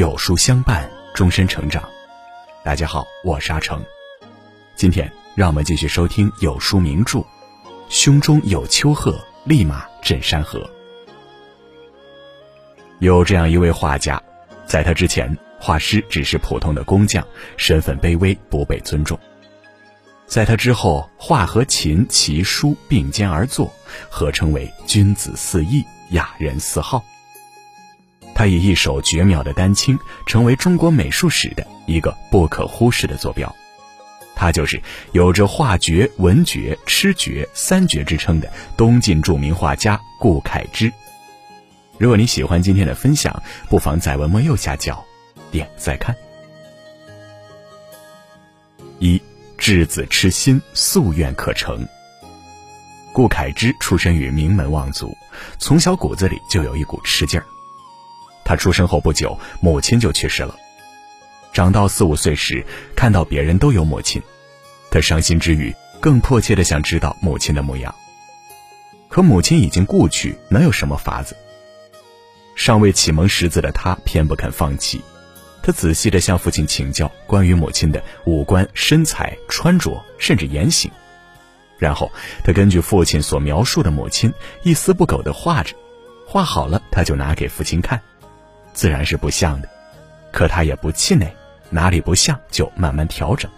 有书相伴，终身成长。大家好，我是阿成。今天让我们继续收听有书名著《胸中有丘壑，立马震山河》。有这样一位画家，在他之前，画师只是普通的工匠，身份卑微，不被尊重。在他之后，画和琴、棋、书并肩而坐，合称为君子四艺，雅人四好。他以一首绝妙的丹青，成为中国美术史的一个不可忽视的坐标。他就是有着画绝、文绝、痴绝三绝之称的东晋著名画家顾恺之。如果你喜欢今天的分享，不妨在文末右下角点再看。一稚子痴心，夙愿可成。顾恺之出身于名门望族，从小骨子里就有一股痴劲儿。他出生后不久，母亲就去世了。长到四五岁时，看到别人都有母亲，他伤心之余，更迫切的想知道母亲的模样。可母亲已经故去，能有什么法子？尚未启蒙识字的他，偏不肯放弃。他仔细的向父亲请教关于母亲的五官、身材、穿着，甚至言行。然后，他根据父亲所描述的母亲，一丝不苟的画着，画好了，他就拿给父亲看。自然是不像的，可他也不气馁，哪里不像就慢慢调整。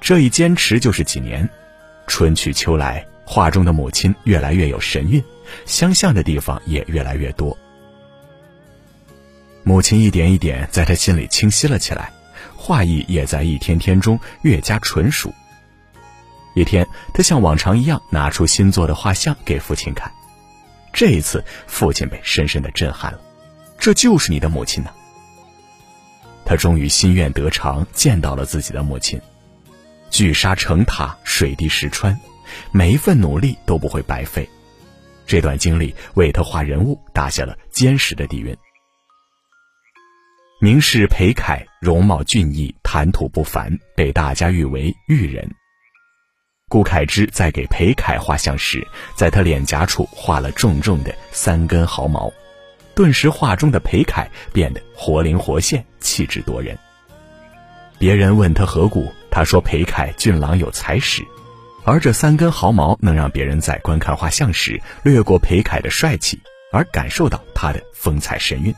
这一坚持就是几年，春去秋来，画中的母亲越来越有神韵，相像的地方也越来越多。母亲一点一点在他心里清晰了起来，画意也在一天天中越加纯熟。一天，他像往常一样拿出新做的画像给父亲看，这一次，父亲被深深的震撼了。这就是你的母亲呢。他终于心愿得偿，见到了自己的母亲。聚沙成塔，水滴石穿，每一份努力都不会白费。这段经历为他画人物打下了坚实的底蕴。名士裴凯容貌俊逸，谈吐不凡，被大家誉为玉人。顾恺之在给裴凯画像时，在他脸颊处画了重重的三根毫毛。顿时，画中的裴楷变得活灵活现，气质夺人。别人问他何故，他说：“裴楷俊朗有才识，而这三根毫毛能让别人在观看画像时略过裴楷的帅气，而感受到他的风采神韵。”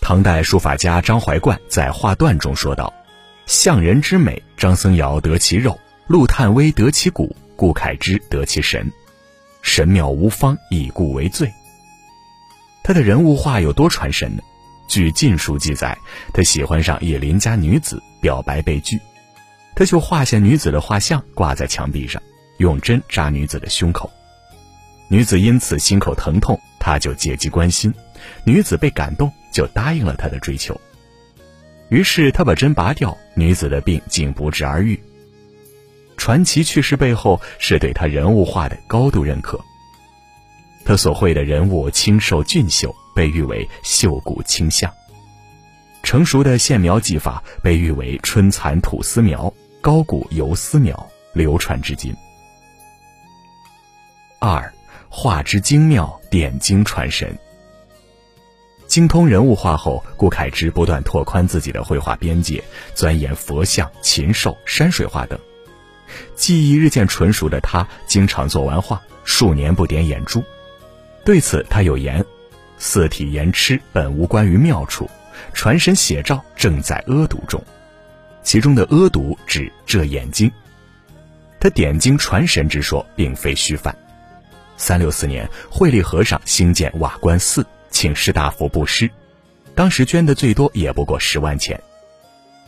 唐代书法家张怀灌在画断中说道：“相人之美，张僧繇得其肉，陆探微得其骨，顾恺之得其神，神妙无方，以故为最。”他的人物画有多传神呢？据《晋书》记载，他喜欢上一邻家女子，表白被拒，他就画下女子的画像挂在墙壁上，用针扎女子的胸口。女子因此心口疼痛，他就借机关心，女子被感动，就答应了他的追求。于是他把针拔掉，女子的病竟不治而愈。传奇去世背后是对他人物画的高度认可。他所绘的人物清瘦俊秀，被誉为秀骨清相。成熟的线描技法被誉为春蚕吐丝描、高古游丝描，流传至今。二，画之精妙，点睛传神。精通人物画后，顾恺之不断拓宽自己的绘画边界，钻研佛像、禽兽、山水画等。技艺日渐纯熟的他，经常做完画，数年不点眼珠。对此，他有言：“四体言痴，本无关于妙处，传神写照正在阿毒中。”其中的阿毒指这眼睛。他点睛传神之说，并非虚泛。三六四年，慧理和尚兴建瓦官寺，请士大夫布施，当时捐的最多也不过十万钱。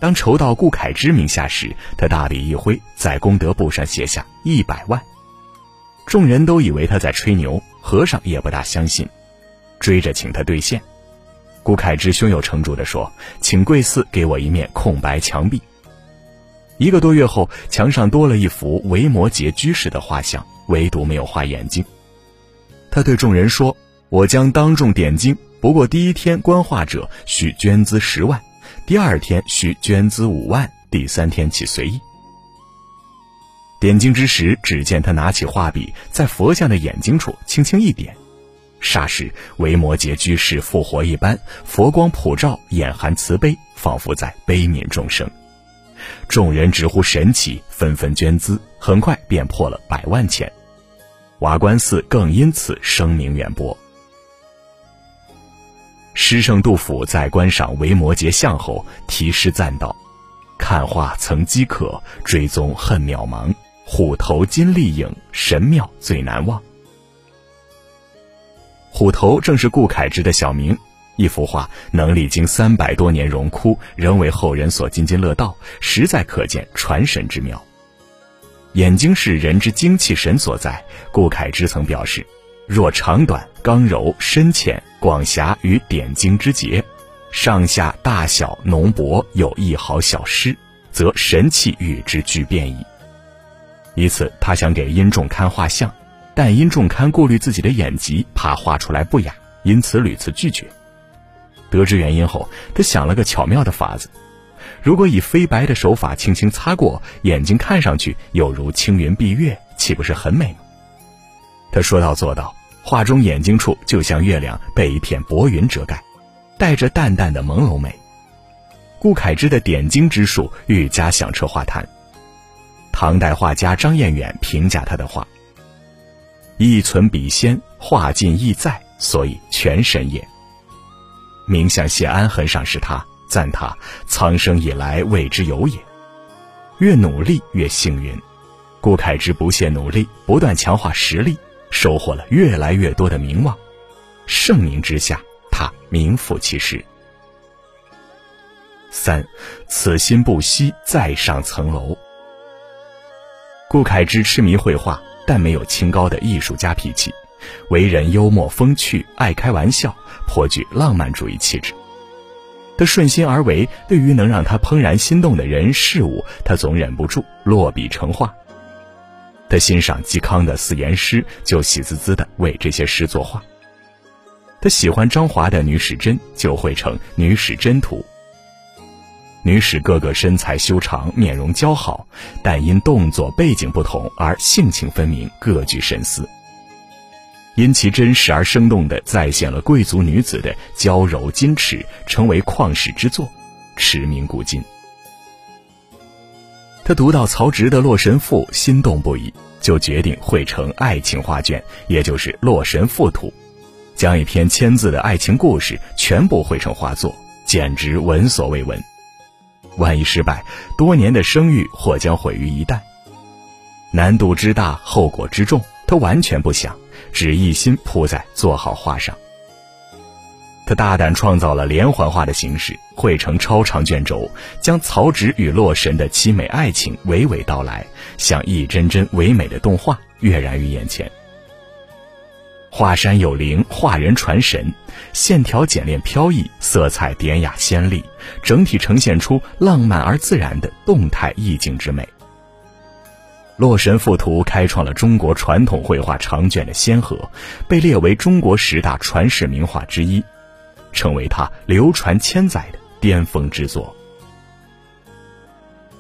当筹到顾恺之名下时，他大笔一挥，在功德簿上写下一百万。众人都以为他在吹牛，和尚也不大相信，追着请他兑现。顾恺之胸有成竹地说：“请贵寺给我一面空白墙壁。”一个多月后，墙上多了一幅维摩诘居士的画像，唯独没有画眼睛。他对众人说：“我将当众点睛，不过第一天观画者需捐资十万，第二天需捐资五万，第三天起随意。”点睛之时，只见他拿起画笔，在佛像的眼睛处轻轻一点，霎时维摩诘居士复活一般，佛光普照，眼含慈悲，仿佛在悲悯众生。众人直呼神奇，纷纷捐资，很快便破了百万钱。瓦官寺更因此声名远播。诗圣杜甫在观赏维摩诘像后，题诗赞道：“看画曾饥渴，追踪恨渺茫。虎头金立影，神妙最难忘。”虎头正是顾恺之的小名。一幅画能历经三百多年荣枯，仍为后人所津津乐道，实在可见传神之妙。眼睛是人之精气神所在。顾恺之曾表示：“若长短、刚柔、深浅、广狭与点睛之节，上下大小浓薄有一毫小失，则神气与之俱变矣。”一次，他想给殷仲堪画像，但殷仲堪顾虑自己的眼疾，怕画出来不雅，因此屡次拒绝。得知原因后，他想了个巧妙的法子：如果以飞白的手法轻轻擦过眼睛，看上去有如青云蔽月，岂不是很美吗？他说到做到，画中眼睛处就像月亮被一片薄云遮盖，带着淡淡的朦胧美。顾恺之的点睛之术愈加响彻画坛。唐代画家张彦远评价他的画：“意存笔先，画尽意在，所以全神也。”名相谢安很赏识他，赞他苍生以来未之有也。越努力越幸运，顾恺之不懈努力，不断强化实力，收获了越来越多的名望。盛名之下，他名副其实。三，此心不息，再上层楼。顾恺之痴迷绘画，但没有清高的艺术家脾气。为人幽默风趣，爱开玩笑，颇具浪漫主义气质。他顺心而为，对于能让他怦然心动的人事物，他总忍不住落笔成画。他欣赏嵇康的四言诗，就喜滋滋地为这些诗作画。他喜欢张华的女史箴，就绘成《女史箴图》。女史个个身材修长，面容姣好，但因动作背景不同而性情分明，各具神思。因其真实而生动地再现了贵族女子的娇柔矜持，成为旷世之作，驰名古今。他读到曹植的《洛神赋》，心动不已，就决定绘成爱情画卷，也就是《洛神赋图》，将一篇千字的爱情故事全部绘成画作，简直闻所未闻。万一失败，多年的声誉或将毁于一旦。难度之大，后果之重，他完全不想。只一心扑在做好画上。他大胆创造了连环画的形式，绘成超长卷轴，将曹植与洛神的凄美爱情娓娓道来，像一帧帧唯美的动画跃然于眼前。画山有灵，画人传神，线条简练飘逸，色彩典雅鲜丽，整体呈现出浪漫而自然的动态意境之美。《洛神赋图》开创了中国传统绘画长卷的先河，被列为中国十大传世名画之一，成为他流传千载的巅峰之作。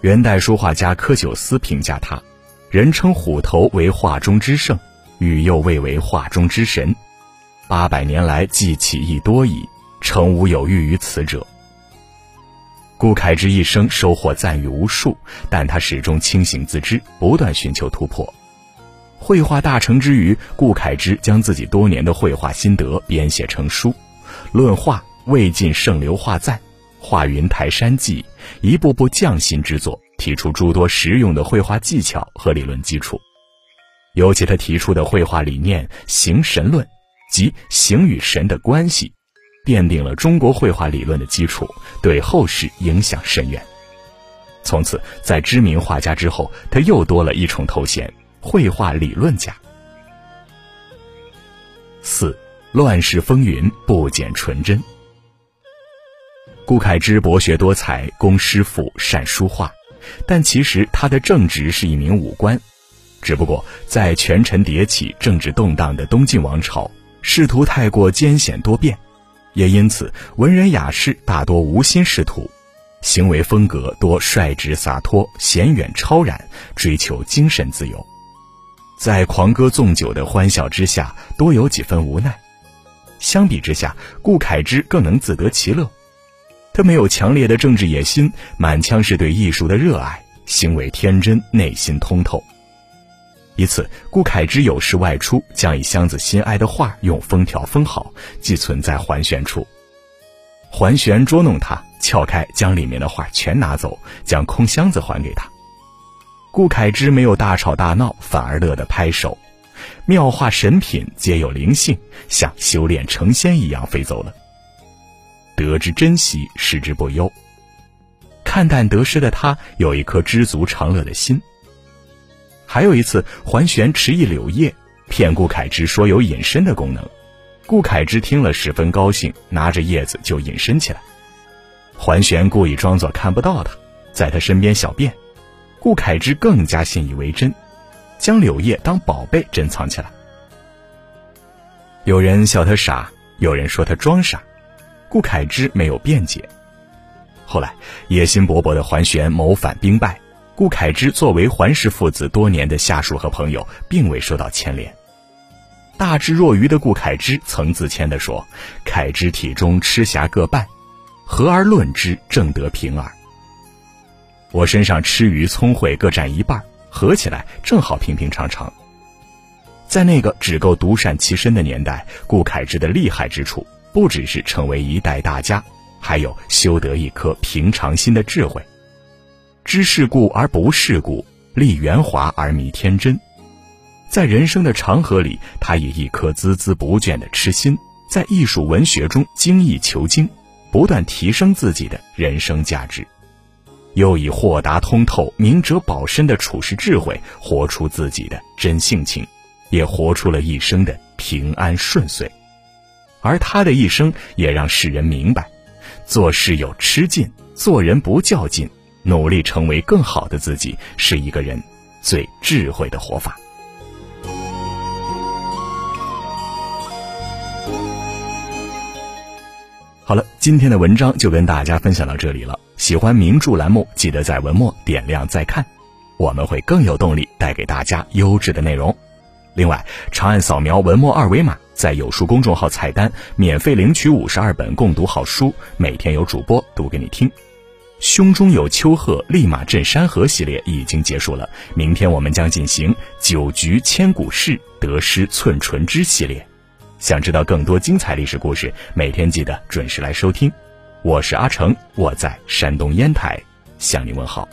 元代书画家柯九思评价他：“人称虎头为画中之圣，禹又谓为画中之神。八百年来，记起亦多矣，诚无有欲于此者。”顾恺之一生收获赞誉无数，但他始终清醒自知，不断寻求突破。绘画大成之余，顾恺之将自己多年的绘画心得编写成书，《论画魏晋盛流画赞》《画云台山记》，一部部匠心之作，提出诸多实用的绘画技巧和理论基础。尤其他提出的绘画理念“形神论”，即形与神的关系。奠定了中国绘画理论的基础，对后世影响深远。从此，在知名画家之后，他又多了一重头衔——绘画理论家。四，乱世风云不减纯真。顾恺之博学多才，工诗赋，善书画，但其实他的正职是一名武官。只不过在权臣迭起、政治动荡的东晋王朝，仕途太过艰险多变。也因此，文人雅士大多无心仕途，行为风格多率直洒脱、闲远超然，追求精神自由，在狂歌纵酒的欢笑之下，多有几分无奈。相比之下，顾恺之更能自得其乐。他没有强烈的政治野心，满腔是对艺术的热爱，行为天真，内心通透。一次，顾恺之有事外出，将一箱子心爱的画用封条封好，寄存在桓玄处。桓玄捉弄他，撬开，将里面的画全拿走，将空箱子还给他。顾恺之没有大吵大闹，反而乐得拍手。妙画神品皆有灵性，像修炼成仙一样飞走了。得之珍惜，失之不忧。看淡得失的他，有一颗知足常乐的心。还有一次，桓玄持一柳叶，骗顾恺之说有隐身的功能。顾恺之听了十分高兴，拿着叶子就隐身起来。桓玄故意装作看不到他，在他身边小便。顾恺之更加信以为真，将柳叶当宝贝珍藏起来。有人笑他傻，有人说他装傻，顾恺之没有辩解。后来，野心勃勃的桓玄谋反兵败。顾恺之作为桓氏父子多年的下属和朋友，并未受到牵连。大智若愚的顾恺之曾自谦地说：“恺之体中痴侠各半，合而论之，正得平耳。我身上痴愚聪慧各占一半，合起来正好平平常常。”在那个只够独善其身的年代，顾恺之的厉害之处，不只是成为一代大家，还有修得一颗平常心的智慧。知世故而不世故，立圆滑而迷天真，在人生的长河里，他以一颗孜孜不倦的痴心，在艺术文学中精益求精，不断提升自己的人生价值，又以豁达通透、明哲保身的处世智慧，活出自己的真性情，也活出了一生的平安顺遂。而他的一生，也让世人明白，做事有吃劲，做人不较劲。努力成为更好的自己，是一个人最智慧的活法。好了，今天的文章就跟大家分享到这里了。喜欢名著栏目，记得在文末点亮再看，我们会更有动力带给大家优质的内容。另外，长按扫描文末二维码，在有书公众号菜单免费领取五十二本共读好书，每天有主播读给你听。胸中有丘壑，立马镇山河系列已经结束了。明天我们将进行九局千古事，得失寸唇之系列。想知道更多精彩历史故事，每天记得准时来收听。我是阿成，我在山东烟台向您问好。